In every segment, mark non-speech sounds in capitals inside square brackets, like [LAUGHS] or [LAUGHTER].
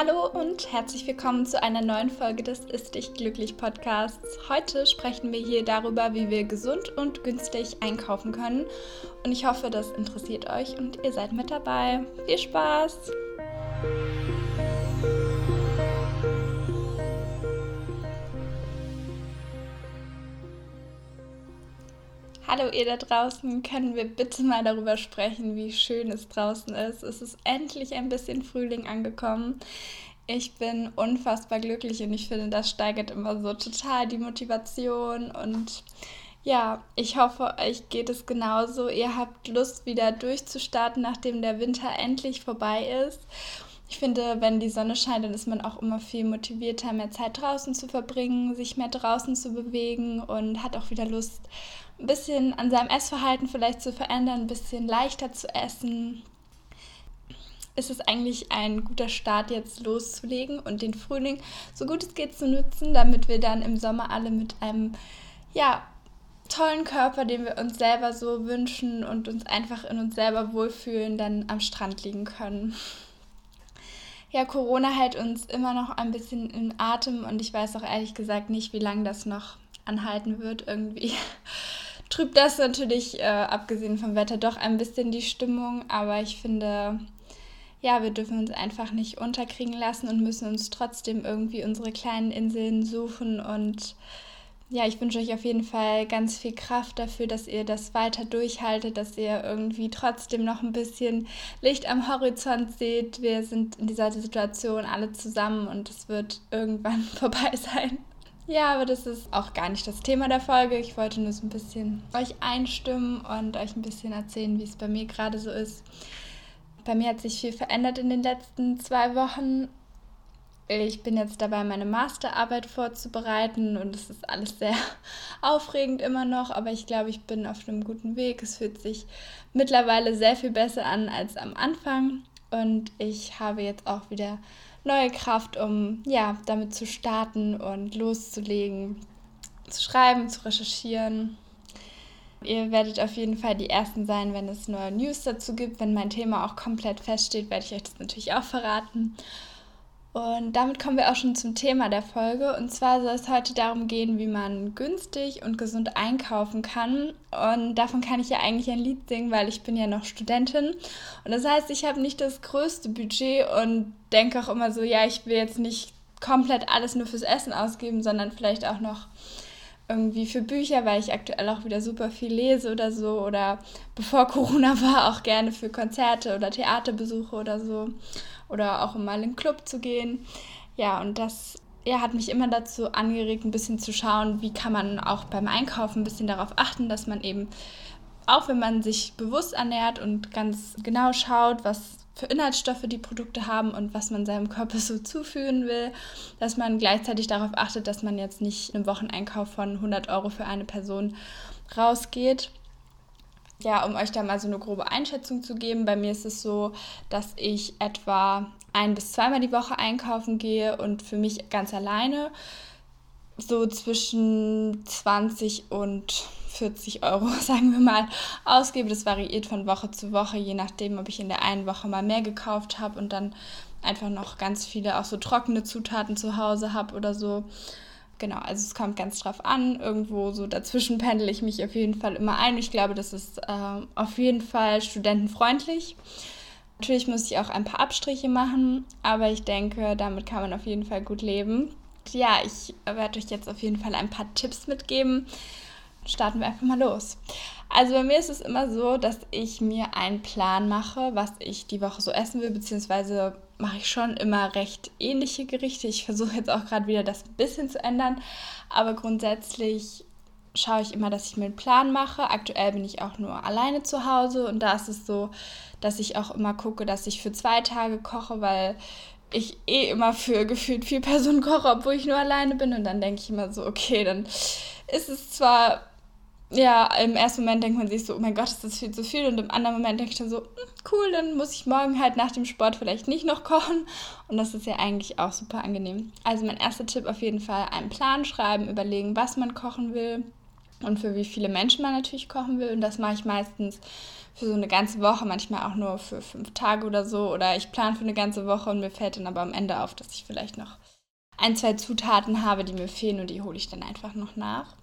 Hallo und herzlich willkommen zu einer neuen Folge des Ist dich glücklich Podcasts. Heute sprechen wir hier darüber, wie wir gesund und günstig einkaufen können. Und ich hoffe, das interessiert euch und ihr seid mit dabei. Viel Spaß! Hallo ihr da draußen, können wir bitte mal darüber sprechen, wie schön es draußen ist. Es ist endlich ein bisschen Frühling angekommen. Ich bin unfassbar glücklich und ich finde, das steigert immer so total die Motivation und ja, ich hoffe, euch geht es genauso. Ihr habt Lust, wieder durchzustarten, nachdem der Winter endlich vorbei ist. Ich finde, wenn die Sonne scheint, dann ist man auch immer viel motivierter, mehr Zeit draußen zu verbringen, sich mehr draußen zu bewegen und hat auch wieder Lust, ein bisschen an seinem Essverhalten vielleicht zu verändern, ein bisschen leichter zu essen. Ist es eigentlich ein guter Start, jetzt loszulegen und den Frühling so gut es geht zu nutzen, damit wir dann im Sommer alle mit einem, ja, tollen Körper, den wir uns selber so wünschen und uns einfach in uns selber wohlfühlen, dann am Strand liegen können ja, Corona hält uns immer noch ein bisschen in Atem und ich weiß auch ehrlich gesagt nicht, wie lange das noch anhalten wird. Irgendwie [LAUGHS] trübt das natürlich, äh, abgesehen vom Wetter, doch ein bisschen die Stimmung, aber ich finde, ja, wir dürfen uns einfach nicht unterkriegen lassen und müssen uns trotzdem irgendwie unsere kleinen Inseln suchen und ja, ich wünsche euch auf jeden Fall ganz viel Kraft dafür, dass ihr das weiter durchhaltet, dass ihr irgendwie trotzdem noch ein bisschen Licht am Horizont seht. Wir sind in dieser Situation alle zusammen und es wird irgendwann [LAUGHS] vorbei sein. Ja, aber das ist auch gar nicht das Thema der Folge. Ich wollte nur so ein bisschen euch einstimmen und euch ein bisschen erzählen, wie es bei mir gerade so ist. Bei mir hat sich viel verändert in den letzten zwei Wochen ich bin jetzt dabei, meine Masterarbeit vorzubereiten und es ist alles sehr [LAUGHS] aufregend immer noch, aber ich glaube, ich bin auf einem guten Weg. Es fühlt sich mittlerweile sehr viel besser an als am Anfang und ich habe jetzt auch wieder neue Kraft, um ja, damit zu starten und loszulegen, zu schreiben, zu recherchieren. Ihr werdet auf jeden Fall die Ersten sein, wenn es neue News dazu gibt. Wenn mein Thema auch komplett feststeht, werde ich euch das natürlich auch verraten. Und damit kommen wir auch schon zum Thema der Folge. Und zwar soll es heute darum gehen, wie man günstig und gesund einkaufen kann. Und davon kann ich ja eigentlich ein Lied singen, weil ich bin ja noch Studentin. Und das heißt, ich habe nicht das größte Budget und denke auch immer so, ja, ich will jetzt nicht komplett alles nur fürs Essen ausgeben, sondern vielleicht auch noch irgendwie für Bücher, weil ich aktuell auch wieder super viel lese oder so. Oder bevor Corona [LAUGHS] war, auch gerne für Konzerte oder Theaterbesuche oder so oder auch mal in den Club zu gehen. Ja, und das ja, hat mich immer dazu angeregt, ein bisschen zu schauen, wie kann man auch beim Einkaufen ein bisschen darauf achten, dass man eben, auch wenn man sich bewusst ernährt und ganz genau schaut, was für Inhaltsstoffe die Produkte haben und was man seinem Körper so zuführen will, dass man gleichzeitig darauf achtet, dass man jetzt nicht einen Wocheneinkauf von 100 Euro für eine Person rausgeht. Ja, um euch da mal so eine grobe Einschätzung zu geben, bei mir ist es so, dass ich etwa ein bis zweimal die Woche einkaufen gehe und für mich ganz alleine so zwischen 20 und 40 Euro, [LAUGHS] sagen wir mal, ausgebe. Das variiert von Woche zu Woche, je nachdem, ob ich in der einen Woche mal mehr gekauft habe und dann einfach noch ganz viele auch so trockene Zutaten zu Hause habe oder so. Genau, also es kommt ganz drauf an. Irgendwo so dazwischen pendel ich mich auf jeden Fall immer ein. Ich glaube, das ist äh, auf jeden Fall studentenfreundlich. Natürlich muss ich auch ein paar Abstriche machen, aber ich denke, damit kann man auf jeden Fall gut leben. Ja, ich werde euch jetzt auf jeden Fall ein paar Tipps mitgeben. Starten wir einfach mal los. Also bei mir ist es immer so, dass ich mir einen Plan mache, was ich die Woche so essen will, beziehungsweise mache ich schon immer recht ähnliche Gerichte. Ich versuche jetzt auch gerade wieder das ein bisschen zu ändern, aber grundsätzlich schaue ich immer, dass ich mir einen Plan mache. Aktuell bin ich auch nur alleine zu Hause und da ist es so, dass ich auch immer gucke, dass ich für zwei Tage koche, weil ich eh immer für gefühlt vier Personen koche, obwohl ich nur alleine bin und dann denke ich immer so, okay, dann ist es zwar ja, im ersten Moment denkt man sich so, oh mein Gott, ist das viel zu viel. Und im anderen Moment denke ich dann so, hm, cool, dann muss ich morgen halt nach dem Sport vielleicht nicht noch kochen. Und das ist ja eigentlich auch super angenehm. Also mein erster Tipp auf jeden Fall, einen Plan schreiben, überlegen, was man kochen will. und für wie viele Menschen man natürlich kochen will. Und das mache ich meistens für so eine ganze Woche, manchmal auch nur für fünf Tage oder so. Oder ich plane für eine ganze Woche und mir fällt dann aber am Ende auf, dass ich vielleicht noch ein, zwei Zutaten habe, die mir fehlen und die hole ich dann einfach noch nach.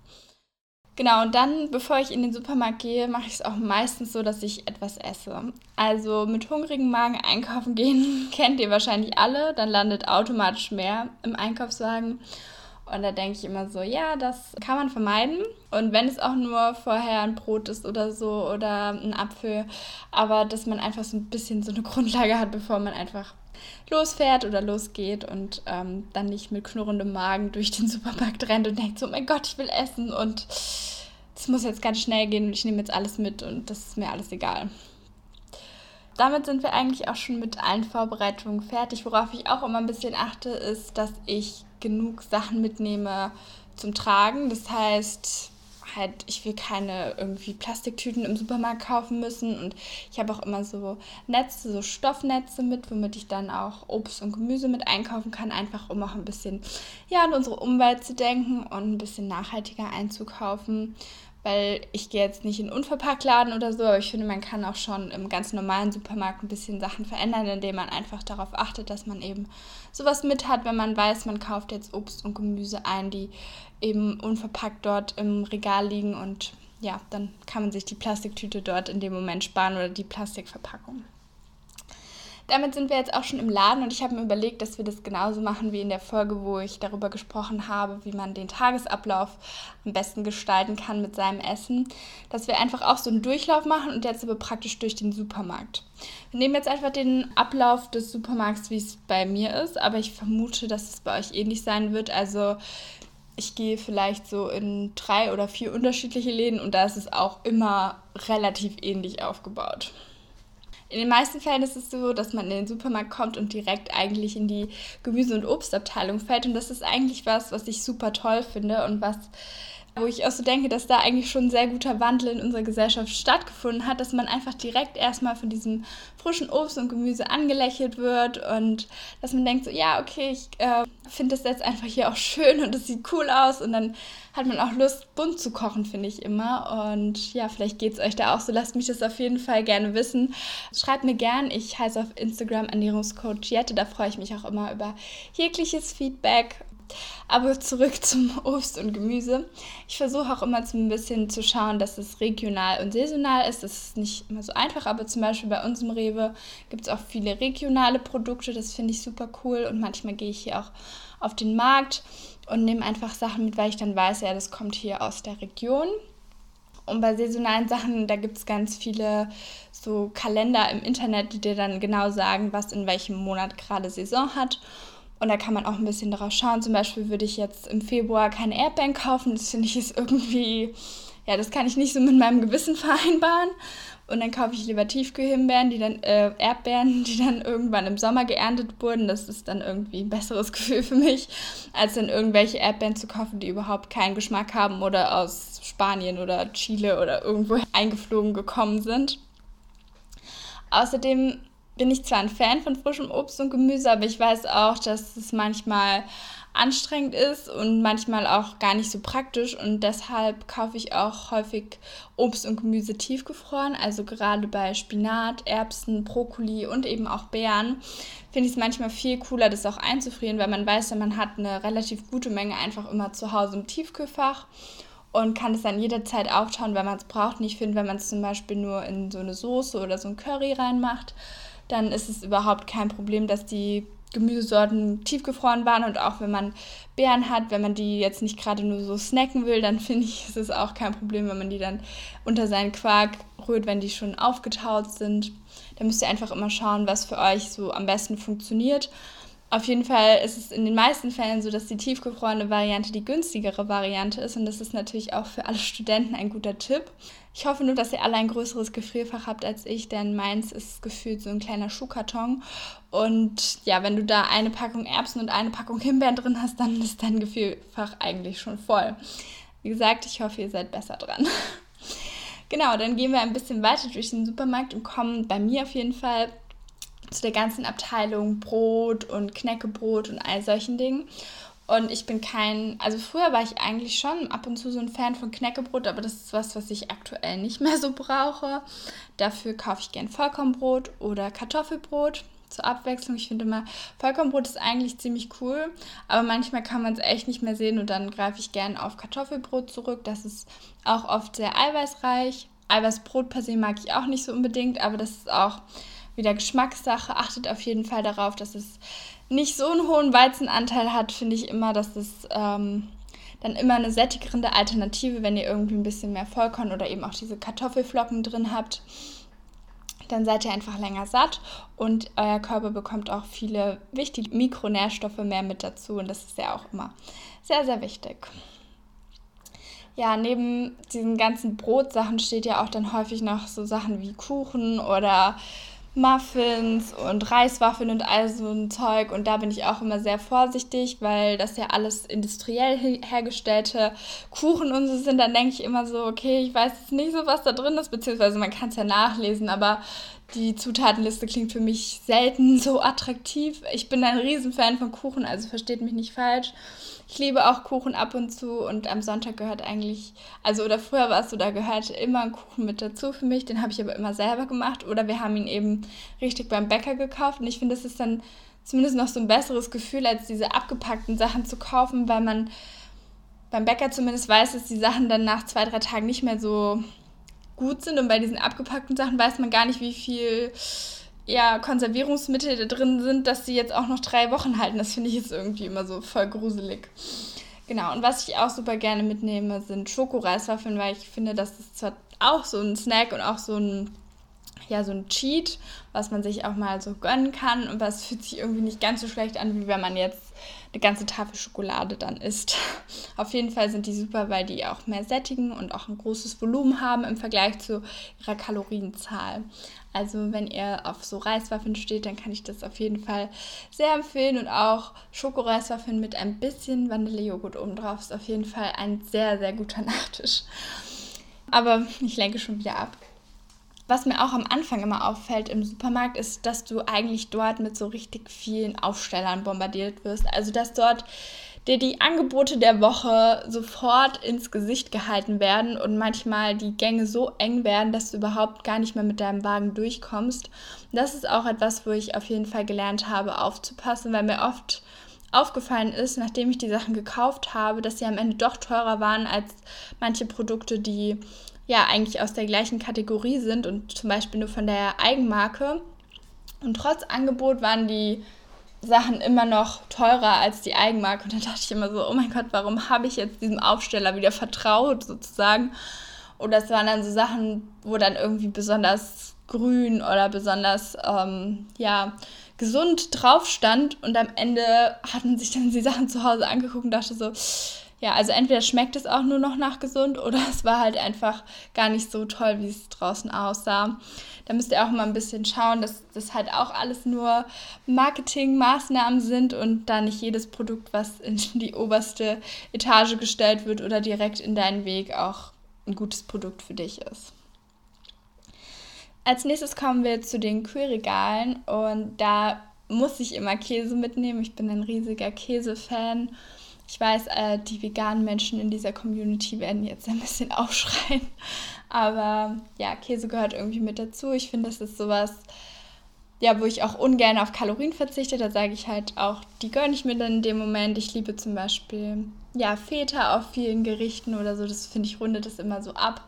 Genau, und dann, bevor ich in den Supermarkt gehe, mache ich es auch meistens so, dass ich etwas esse. Also mit hungrigem Magen einkaufen [LAUGHS] gehen kennt ihr wahrscheinlich alle, dann landet automatisch mehr im Einkaufswagen. Und da denke ich immer so, ja, das kann man vermeiden. Und wenn es auch nur vorher ein Brot ist oder so oder ein Apfel, aber dass man einfach so ein bisschen so eine [LAUGHS] Grundlage hat, bevor man einfach losfährt oder losgeht und ähm, dann nicht mit knurrendem Magen durch den Supermarkt rennt und denkt so, oh mein Gott, ich will essen und es muss jetzt ganz schnell gehen und ich nehme jetzt alles mit und das ist mir alles egal. Damit sind wir eigentlich auch schon mit allen Vorbereitungen fertig. Worauf ich auch immer ein bisschen achte, ist, dass ich genug Sachen mitnehme zum Tragen. Das heißt, halt, ich will keine irgendwie Plastiktüten im Supermarkt kaufen müssen. Und ich habe auch immer so Netze, so Stoffnetze mit, womit ich dann auch Obst und Gemüse mit einkaufen kann, einfach um auch ein bisschen ja, an unsere Umwelt zu denken und ein bisschen nachhaltiger einzukaufen weil ich gehe jetzt nicht in Unverpacktladen oder so, aber ich finde, man kann auch schon im ganz normalen Supermarkt ein bisschen Sachen verändern, indem man einfach darauf achtet, dass man eben sowas mit hat, wenn man weiß, man kauft jetzt Obst und Gemüse ein, die eben unverpackt dort im Regal liegen und ja, dann kann man sich die Plastiktüte dort in dem Moment sparen oder die Plastikverpackung. Damit sind wir jetzt auch schon im Laden und ich habe mir überlegt, dass wir das genauso machen wie in der Folge, wo ich darüber gesprochen habe, wie man den Tagesablauf am besten gestalten kann mit seinem Essen. Dass wir einfach auch so einen Durchlauf machen und jetzt aber praktisch durch den Supermarkt. Wir nehmen jetzt einfach den Ablauf des Supermarkts, wie es bei mir ist, aber ich vermute, dass es bei euch ähnlich sein wird. Also ich gehe vielleicht so in drei oder vier unterschiedliche Läden und da ist es auch immer relativ ähnlich aufgebaut. In den meisten Fällen ist es so, dass man in den Supermarkt kommt und direkt eigentlich in die Gemüse- und Obstabteilung fällt. Und das ist eigentlich was, was ich super toll finde und was wo ich auch so denke, dass da eigentlich schon ein sehr guter Wandel in unserer Gesellschaft stattgefunden hat, dass man einfach direkt erstmal von diesem frischen Obst und Gemüse angelächelt wird und dass man denkt so, ja, okay, ich äh, finde das jetzt einfach hier auch schön und es sieht cool aus und dann hat man auch Lust, bunt zu kochen, finde ich immer. Und ja, vielleicht geht es euch da auch so. Lasst mich das auf jeden Fall gerne wissen. Schreibt mir gern. Ich heiße auf Instagram Ernährungscoach Jette. Da freue ich mich auch immer über jegliches Feedback. Aber zurück [LAUGHS] zum Obst und Gemüse. Ich versuche auch immer so ein bisschen zu schauen, dass es regional und saisonal ist. Das ist nicht immer so einfach, aber zum Beispiel bei uns im Rewe gibt es auch viele regionale Produkte. Das finde ich super cool. Und manchmal gehe ich hier auch auf den Markt und nehme einfach Sachen mit, weil ich dann weiß, ja, das kommt hier aus der Region. Und bei saisonalen Sachen, da gibt es ganz viele so Kalender im Internet, die dir dann genau sagen, was in welchem Monat gerade Saison hat. Und da kann man auch ein bisschen darauf schauen. Zum Beispiel würde ich jetzt im Februar keine Erdbeeren kaufen. Das finde ich ist irgendwie, ja, das kann ich nicht so mit meinem Gewissen [LAUGHS] vereinbaren. Und dann kaufe ich lieber Tiefkühlhimbeeren, die dann, äh, Erdbeeren, die dann irgendwann im Sommer geerntet wurden. Das ist dann irgendwie ein besseres [LAUGHS] Gefühl für mich, als dann irgendwelche Erdbeeren zu kaufen, die überhaupt keinen Geschmack haben oder aus Spanien oder Chile oder irgendwo eingeflogen gekommen sind. Außerdem bin ich zwar ein Fan von frischem Obst und Gemüse, aber ich weiß auch, dass es manchmal anstrengend ist und manchmal auch gar nicht so praktisch. Und deshalb kaufe ich auch häufig Obst und Gemüse tiefgefroren, also gerade bei Spinat, Erbsen, Brokkoli und eben auch Beeren finde ich es manchmal viel cooler, das auch einzufrieren, weil man weiß man hat eine relativ gute Menge einfach immer zu Hause im Tiefkühlfach und kann es dann jederzeit auftauen, wenn man es braucht. Und ich finde, wenn man es zum Beispiel nur in so eine Soße oder so ein Curry reinmacht, dann ist es überhaupt kein Problem, dass die Gemüsesorten tiefgefroren waren und auch wenn man Beeren hat, wenn man die jetzt nicht gerade nur so snacken will, dann [LAUGHS] finde ich, ist es auch kein Problem, wenn man die dann unter seinen Quark rührt, wenn die schon aufgetaut sind. Da müsst ihr einfach immer schauen, was für euch so am besten funktioniert. Auf jeden Fall ist es in den meisten Fällen so, dass die tiefgefrorene Variante die günstigere Variante ist und das ist natürlich auch für alle Studenten ein guter Tipp. Ich hoffe nur, dass ihr alle ein größeres Gefrierfach habt als ich, denn meins ist gefühlt so ein kleiner Schuhkarton. Und ja, wenn du da eine Packung Erbsen und eine Packung Himbeeren drin hast, dann ist dein Gefrierfach eigentlich schon voll. Wie gesagt, ich hoffe, ihr seid besser dran. [LAUGHS] genau, dann gehen wir ein bisschen weiter durch den Supermarkt und kommen bei mir auf jeden Fall zu der ganzen Abteilung Brot und Knäckebrot und all solchen Dingen. Und ich bin kein, also früher war ich eigentlich schon ab und zu so ein Fan von Knäckebrot, aber das ist was, was ich aktuell nicht mehr so brauche. Dafür kaufe ich gern Vollkornbrot oder Kartoffelbrot zur Abwechslung. Ich finde immer, Vollkornbrot ist eigentlich ziemlich cool, aber manchmal kann man es echt nicht mehr sehen und dann greife ich gern auf Kartoffelbrot zurück. Das ist auch oft sehr eiweißreich. Eiweißbrot per se mag ich auch nicht so unbedingt, aber das ist auch wieder Geschmackssache. Achtet auf jeden Fall darauf, dass es nicht so einen hohen Weizenanteil hat, finde ich immer, dass es ähm, dann immer eine sättigende Alternative, wenn ihr irgendwie ein bisschen mehr Vollkorn oder eben auch diese Kartoffelflocken drin habt. Dann seid ihr einfach länger satt und euer Körper bekommt auch viele wichtige Mikronährstoffe mehr mit dazu und das ist ja auch immer sehr, sehr wichtig. Ja, neben diesen ganzen Brotsachen steht ja auch dann häufig noch so Sachen wie Kuchen oder Muffins und Reiswaffeln und all so ein Zeug. Und da bin ich auch immer sehr vorsichtig, weil das ja alles industriell hergestellte Kuchen und so sind. Dann denke ich immer so, okay, ich weiß jetzt nicht so, was da drin ist, beziehungsweise man kann es ja nachlesen, aber die Zutatenliste klingt für mich selten so attraktiv. Ich bin ein Riesenfan von Kuchen, also versteht mich nicht falsch. Ich liebe auch Kuchen ab und zu und am Sonntag gehört eigentlich, also oder früher war es so, da gehört immer ein Kuchen mit dazu für mich. Den habe ich aber immer selber gemacht oder wir haben ihn eben richtig beim Bäcker gekauft und ich finde, das ist dann zumindest noch so ein besseres Gefühl, als diese abgepackten Sachen zu kaufen, weil man beim Bäcker zumindest weiß, dass die Sachen dann nach zwei, drei Tagen nicht mehr so gut sind und bei diesen abgepackten Sachen weiß man gar nicht, wie viel ja, Konservierungsmittel da drin sind, dass sie jetzt auch noch drei Wochen halten. Das finde ich jetzt irgendwie immer so voll gruselig. Genau, und was ich auch super gerne mitnehme, sind Schokoreiswaffeln, weil ich finde, das ist zwar auch so ein Snack und auch so ein, ja, so ein Cheat, was man sich auch mal so gönnen kann und was fühlt sich irgendwie nicht ganz so schlecht an, wie wenn man jetzt eine ganze Tafel Schokolade dann isst. [LAUGHS] Auf jeden Fall sind die super, weil die auch mehr sättigen und auch ein großes Volumen haben im Vergleich zu ihrer Kalorienzahl. Also wenn ihr auf so Reiswaffeln steht, dann kann ich das auf jeden Fall sehr empfehlen. Und auch Schokoreiswaffeln mit ein bisschen Vanillejoghurt obendrauf ist auf jeden Fall ein sehr, sehr guter [LAUGHS] Nachtisch. Aber ich lenke schon wieder ab. Was mir auch am Anfang immer auffällt im Supermarkt, ist, dass du eigentlich dort mit so richtig vielen Aufstellern bombardiert wirst. Also dass dort dir die Angebote der Woche sofort ins Gesicht gehalten werden und manchmal die Gänge so eng werden, dass du überhaupt gar nicht mehr mit deinem Wagen durchkommst. Das ist auch etwas, wo ich auf jeden Fall gelernt habe, aufzupassen, weil mir oft aufgefallen ist, nachdem ich die Sachen gekauft habe, dass sie am Ende doch teurer waren als manche Produkte, die ja eigentlich aus der gleichen Kategorie sind und zum Beispiel nur von der Eigenmarke. Und trotz Angebot waren die Sachen immer noch teurer als die Eigenmarke. Und dann dachte ich immer so, oh mein Gott, warum habe ich jetzt diesem Aufsteller wieder vertraut sozusagen? Oder es waren dann so Sachen, wo dann irgendwie besonders grün oder besonders, ähm, ja, gesund drauf stand. Und am Ende hat man sich dann die Sachen zu Hause angeguckt und dachte so, ja, also entweder schmeckt es auch nur noch nach gesund oder [LAUGHS] es war halt einfach gar nicht so toll, wie es draußen aussah. Da müsst ihr auch mal ein bisschen schauen, dass das halt auch alles nur Marketingmaßnahmen sind und da nicht jedes Produkt, was in [LAUGHS] die oberste Etage gestellt wird oder direkt in deinen Weg, auch ein gutes Produkt für dich ist. Als nächstes kommen wir zu den Kühlregalen und da muss ich immer Käse mitnehmen. Ich bin ein riesiger Käsefan. Ich weiß, äh, die veganen Menschen in dieser Community werden jetzt ein bisschen [LAUGHS] aufschreien. Aber ja, Käse gehört irgendwie mit dazu. Ich finde, das ist sowas, ja, wo ich auch ungern auf Kalorien verzichte. Da sage ich halt auch, die gönne ich mir dann in dem Moment. Ich liebe zum Beispiel, ja, Feta auf vielen Gerichten oder so. Das finde ich rundet das immer so ab.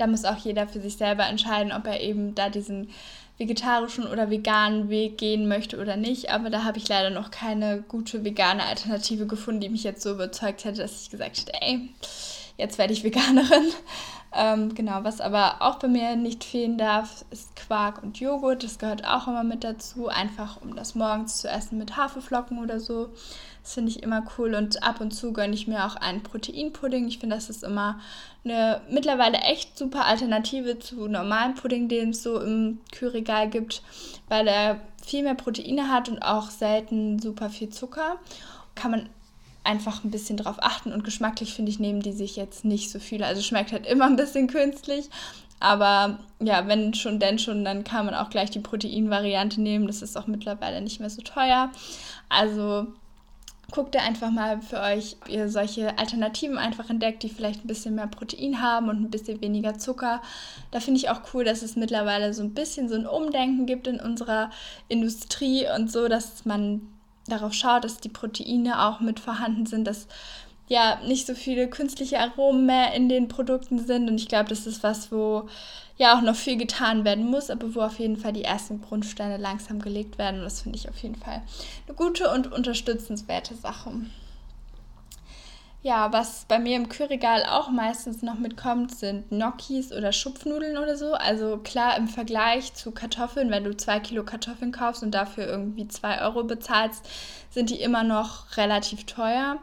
Da muss auch jeder für sich selber entscheiden, ob er eben da diesen vegetarischen oder veganen Weg gehen möchte oder nicht. Aber da habe ich leider noch keine gute vegane Alternative gefunden, die mich jetzt so überzeugt hätte, dass ich gesagt hätte, ey, jetzt werde ich Veganerin. [LAUGHS] Ähm, genau, was aber auch bei mir nicht fehlen darf, ist Quark und Joghurt. Das gehört auch immer mit dazu, einfach um das morgens zu essen mit Haferflocken oder so. Das finde ich immer cool und ab und zu gönne ich mir auch einen Proteinpudding. Ich finde, das ist immer eine mittlerweile echt super Alternative zu normalen Pudding, den es so im Kühlregal gibt, weil er viel mehr Proteine hat und auch selten super viel Zucker. Kann man einfach ein bisschen drauf achten und geschmacklich finde ich, nehmen die sich jetzt nicht so viel. Also schmeckt halt immer ein bisschen künstlich. Aber ja, wenn schon, denn schon, dann kann man auch gleich die Proteinvariante nehmen. Das ist auch mittlerweile nicht mehr so teuer. Also guckt ihr einfach mal für euch, ob ihr solche Alternativen einfach entdeckt, die vielleicht ein bisschen mehr Protein haben und ein bisschen weniger Zucker. Da finde ich auch cool, dass es mittlerweile so ein bisschen so ein Umdenken gibt in unserer Industrie und so, dass man darauf schaut, dass die Proteine auch mit vorhanden sind, dass ja nicht so viele künstliche Aromen mehr in den Produkten sind. Und ich glaube, das ist was, wo ja auch noch viel getan werden muss, aber wo auf jeden Fall die ersten Grundsteine langsam gelegt werden. Und das finde ich auf jeden Fall eine gute und unterstützenswerte Sache. Ja, was bei mir im Kühlregal auch meistens noch mitkommt, sind Gnocchis oder Schupfnudeln oder so. Also klar, im Vergleich zu Kartoffeln, wenn du zwei Kilo Kartoffeln kaufst und dafür irgendwie zwei Euro bezahlst, sind die immer noch relativ teuer.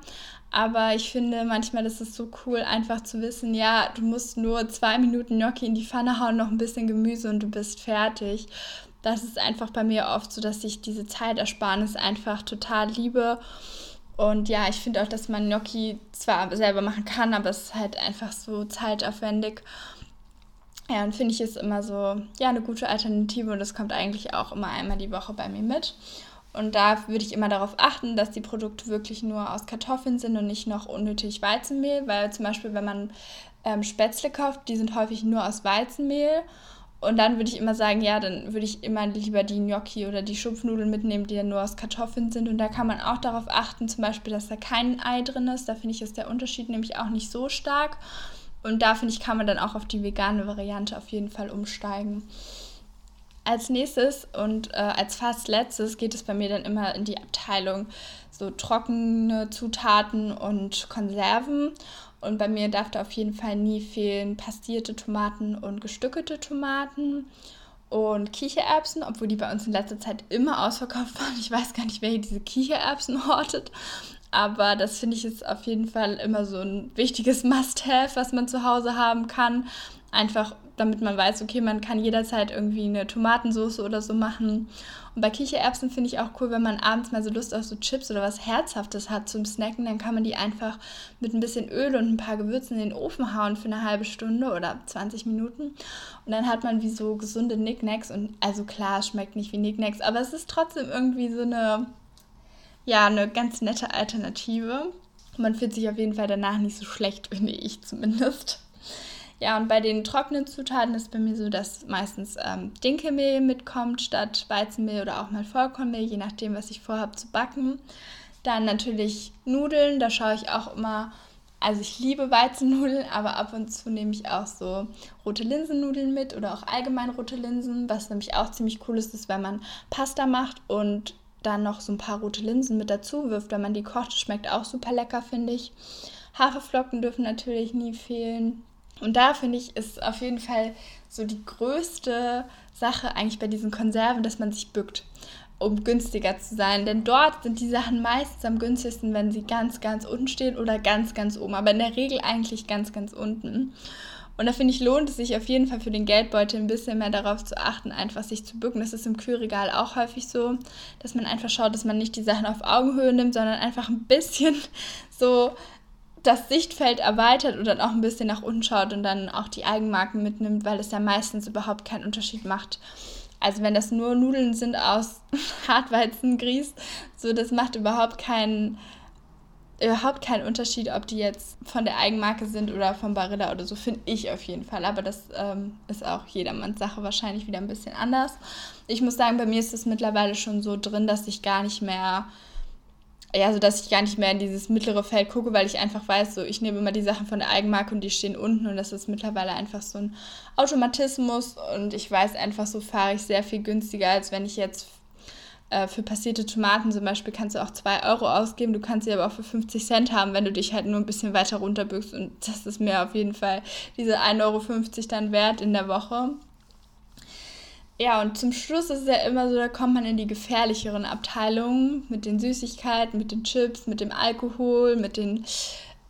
Aber ich finde manchmal ist es so cool, einfach zu wissen, ja, du musst nur zwei Minuten Gnocchi in die Pfanne hauen, noch ein bisschen Gemüse und du bist fertig. Das ist einfach bei mir oft so, dass ich diese Zeitersparnis einfach total liebe. Und ja, ich finde auch, dass man Gnocchi zwar selber machen kann, aber es ist halt einfach so zeitaufwendig. Ja, und finde ich es immer so, ja, eine gute Alternative und das kommt eigentlich auch immer einmal die Woche bei mir mit. Und da würde ich immer darauf achten, dass die Produkte wirklich nur aus Kartoffeln sind und nicht noch unnötig Weizenmehl, weil zum Beispiel, wenn man ähm, Spätzle kauft, die sind häufig nur aus Weizenmehl. Und dann würde ich immer sagen, ja, dann würde ich immer lieber die Gnocchi oder die Schupfnudeln mitnehmen, die ja nur aus Kartoffeln sind. Und da kann man auch darauf achten, zum Beispiel, dass da kein Ei drin ist. Da finde ich, ist der Unterschied nämlich auch nicht so stark. Und da finde ich, kann man dann auch auf die vegane Variante auf jeden Fall umsteigen. Als nächstes und äh, als fast letztes geht es bei mir dann immer in die Abteilung so trockene Zutaten und Konserven. Und bei mir darf da auf jeden Fall nie fehlen pastierte Tomaten und gestückelte Tomaten und Kichererbsen, obwohl die bei uns in letzter Zeit immer ausverkauft [LAUGHS] waren. Ich weiß gar nicht, wer hier diese Kichererbsen hortet. Aber das finde ich ist auf jeden Fall immer so ein wichtiges Must-Have, was man zu Hause haben kann. Einfach damit man weiß, okay, man kann jederzeit irgendwie eine Tomatensauce oder so machen. Und bei Kichererbsen finde ich auch cool, wenn man abends mal so Lust auf so Chips oder was Herzhaftes hat zum Snacken, dann kann man die einfach mit ein bisschen Öl und ein paar Gewürzen in den Ofen hauen für eine halbe Stunde oder 20 Minuten. Und dann hat man wie so gesunde Nicknacks und also klar, schmeckt nicht wie Nicknacks, aber es ist trotzdem irgendwie so eine, ja, eine ganz nette Alternative. Man fühlt sich auf jeden Fall danach nicht so schlecht, [LAUGHS] finde ich zumindest. Ja, und bei den trockenen Zutaten ist bei mir so, dass meistens ähm, Dinkelmehl mitkommt statt Weizenmehl oder auch mal Vollkornmehl, je nachdem, was ich vorhabe zu backen. Dann natürlich Nudeln, da schaue ich auch immer, also ich liebe Weizennudeln, [LAUGHS] aber ab und zu nehme ich auch so rote Linsennudeln mit oder auch allgemein rote Linsen, was nämlich auch ziemlich cool ist, ist, wenn man Pasta macht und dann noch so ein paar rote Linsen mit dazu wirft, wenn man die kocht. Schmeckt auch super lecker, finde ich. Haferflocken dürfen natürlich nie fehlen. Und da finde ich, ist auf jeden Fall so die größte Sache eigentlich bei diesen Konserven, dass man sich bückt, um günstiger zu sein. Denn dort sind die Sachen meistens am günstigsten, wenn sie ganz, ganz unten stehen oder ganz, ganz oben. Aber in der Regel eigentlich ganz, ganz unten. Und da finde ich, lohnt es sich auf jeden Fall für den Geldbeutel ein bisschen mehr darauf zu achten, einfach sich zu bücken. Das ist im Kühlregal auch häufig so, dass man einfach schaut, dass man nicht die Sachen auf Augenhöhe nimmt, sondern einfach ein bisschen [LAUGHS] so das Sichtfeld erweitert und dann auch ein bisschen nach unten schaut und dann auch die Eigenmarken mitnimmt, weil es ja meistens überhaupt keinen Unterschied macht. Also wenn das nur Nudeln sind aus [LAUGHS] Hartweizengrieß, so das macht überhaupt keinen überhaupt keinen Unterschied, ob die jetzt von der Eigenmarke sind oder von Barilla oder so, finde ich auf jeden Fall. Aber das ähm, ist auch jedermanns Sache wahrscheinlich wieder ein bisschen anders. Ich muss sagen, bei mir ist es mittlerweile schon so drin, dass ich gar nicht mehr ja, so dass ich gar nicht mehr in dieses mittlere Feld gucke, weil ich einfach weiß, so ich nehme immer die Sachen von der Eigenmarke und die stehen unten und das ist mittlerweile einfach so ein Automatismus und ich weiß einfach, so fahre ich sehr viel günstiger, als wenn ich jetzt äh, für passierte Tomaten zum Beispiel kannst du auch 2 Euro ausgeben, du kannst sie aber auch für 50 Cent haben, wenn du dich halt nur ein bisschen weiter runterbückst und das ist mir auf jeden Fall diese 1,50 Euro dann wert in der Woche. Ja, und zum Schluss ist es ja immer so, da kommt man in die gefährlicheren Abteilungen mit den Süßigkeiten, mit den Chips, mit dem Alkohol, mit den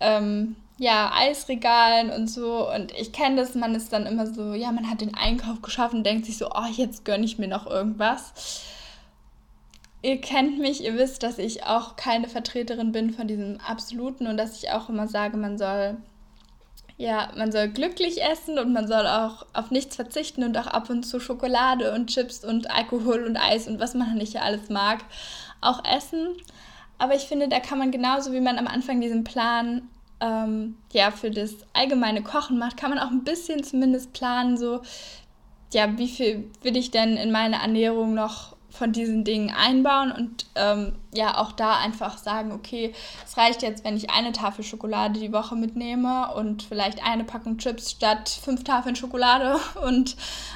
ähm, ja, Eisregalen und so. Und ich kenne das, man ist dann immer so, ja, man hat den Einkauf geschafft und denkt sich so, oh, jetzt gönne ich mir noch irgendwas. Ihr kennt mich, ihr wisst, dass ich auch keine Vertreterin bin von diesem Absoluten und dass ich auch immer sage, man soll ja, man soll glücklich essen und man soll auch auf nichts verzichten und auch ab und zu Schokolade und Chips und Alkohol und Eis und was man nicht alles mag, auch essen. Aber ich finde, da kann man genauso wie man am Anfang diesen Plan ähm, ja, für das allgemeine Kochen macht, kann man auch ein bisschen zumindest planen, so, ja, wie viel will ich denn in meine Ernährung noch von diesen Dingen einbauen und ähm, ja auch da einfach sagen, okay, es reicht jetzt, wenn ich eine Tafel Schokolade die Woche mitnehme und vielleicht eine Packung Chips statt fünf Tafeln Schokolade [LAUGHS] und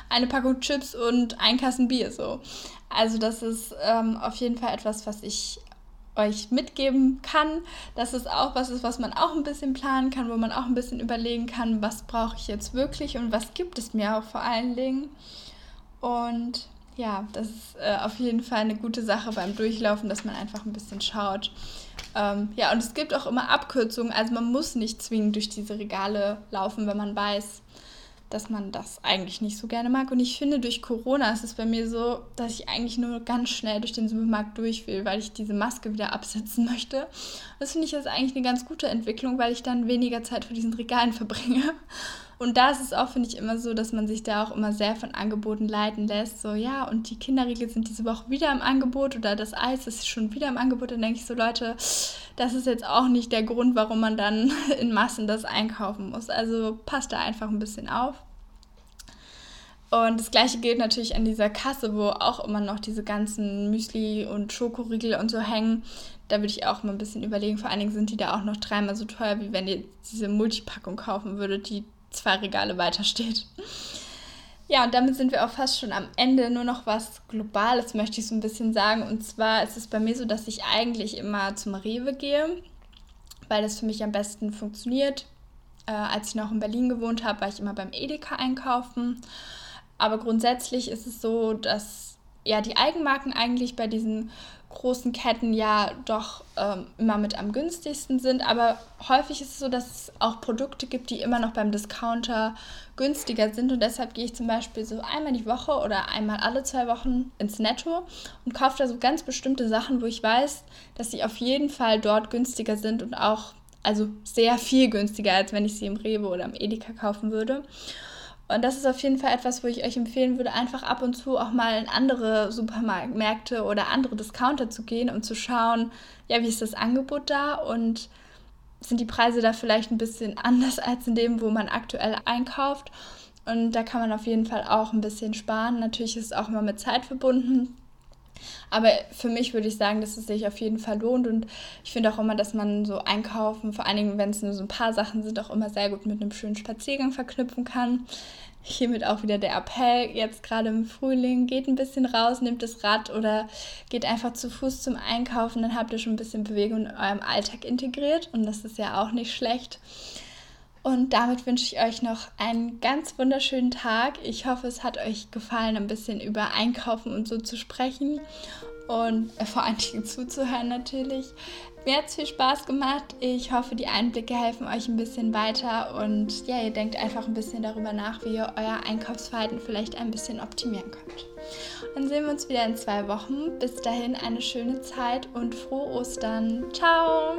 eine Packung Chips und ein Kassen Bier so. Also das ist ähm, auf jeden Fall etwas, was ich euch mitgeben kann. dass es auch was ist, was man auch ein bisschen planen kann, wo man auch ein bisschen überlegen kann, was brauche ich jetzt wirklich und was gibt es mir auch vor allen Dingen. Und ja, das ist äh, auf jeden Fall eine gute Sache beim Durchlaufen, dass man einfach ein bisschen schaut. Ähm, ja, und es gibt auch immer Abkürzungen, also man muss nicht zwingend durch diese Regale laufen, wenn man weiß, dass man das eigentlich nicht so gerne mag. Und ich finde, durch Corona ist es bei mir so, dass ich eigentlich nur ganz schnell durch den Supermarkt durch will, weil ich diese Maske wieder absetzen möchte. Das finde ich jetzt eigentlich eine ganz gute Entwicklung, weil ich dann weniger Zeit vor diesen Regalen verbringe. Und da ist es auch, finde ich, immer so, dass man sich da auch immer sehr von Angeboten leiten lässt. So, ja, und die Kinderriegel sind diese Woche wieder im Angebot oder das Eis ist schon wieder im Angebot. Dann denke ich so, Leute, das ist jetzt auch nicht der Grund, warum man dann [LAUGHS] in Massen das einkaufen muss. Also passt da einfach ein bisschen auf. Und das gleiche gilt natürlich an dieser Kasse, wo auch immer noch diese ganzen Müsli und Schokoriegel und so hängen. Da würde ich auch mal ein bisschen überlegen. Vor allen Dingen sind die da auch noch dreimal so teuer, wie wenn ihr diese Multipackung kaufen würdet, die zwei Regale weiter steht. Ja, und damit sind wir auch fast schon am Ende. Nur noch was Globales möchte ich so ein bisschen sagen. Und zwar ist es bei mir so, dass ich eigentlich immer zum Rewe gehe, weil das für mich am besten funktioniert. Äh, als ich noch in Berlin gewohnt habe, war ich immer beim Edeka einkaufen. Aber grundsätzlich ist es so, dass ja die Eigenmarken eigentlich bei diesen großen Ketten ja doch ähm, immer mit am günstigsten sind. Aber häufig ist es so, dass es auch Produkte gibt, die immer noch beim Discounter günstiger sind. Und deshalb gehe ich zum Beispiel so einmal die Woche oder einmal alle zwei Wochen ins Netto und kaufe da so ganz bestimmte Sachen, wo ich weiß, dass sie auf jeden Fall dort günstiger sind und auch also sehr viel günstiger, als wenn ich sie im Rewe oder im Edeka kaufen würde. Und das ist auf jeden Fall etwas, wo ich euch empfehlen würde, einfach ab und zu auch mal in andere Supermärkte oder andere Discounter zu gehen, um zu schauen, ja, wie ist das Angebot da und sind die Preise da vielleicht ein bisschen anders als in dem, wo man aktuell einkauft. Und da kann man auf jeden Fall auch ein bisschen sparen. Natürlich ist es auch immer mit Zeit verbunden. Aber für mich würde ich sagen, dass es sich auf jeden Fall lohnt. Und ich finde auch immer, dass man so einkaufen, vor allen Dingen, wenn es nur so ein paar Sachen sind, auch immer sehr gut mit einem schönen Spaziergang verknüpfen kann. Hiermit auch wieder der Appell, jetzt gerade im Frühling, geht ein bisschen raus, nehmt das Rad oder geht einfach zu Fuß zum Einkaufen, dann habt ihr schon ein bisschen Bewegung in eurem Alltag integriert und das ist ja auch nicht schlecht. Und damit wünsche ich euch noch einen ganz wunderschönen Tag. Ich hoffe, es hat euch gefallen, ein bisschen über Einkaufen und so zu sprechen und äh, vor allen Dingen zuzuhören natürlich. Mir hat es viel Spaß gemacht. Ich hoffe, die Einblicke helfen euch ein bisschen weiter und ja, ihr denkt einfach ein bisschen darüber nach, wie ihr euer Einkaufsverhalten vielleicht ein bisschen optimieren könnt. Dann sehen wir uns wieder in zwei Wochen. Bis dahin eine schöne Zeit und frohe Ostern. Ciao!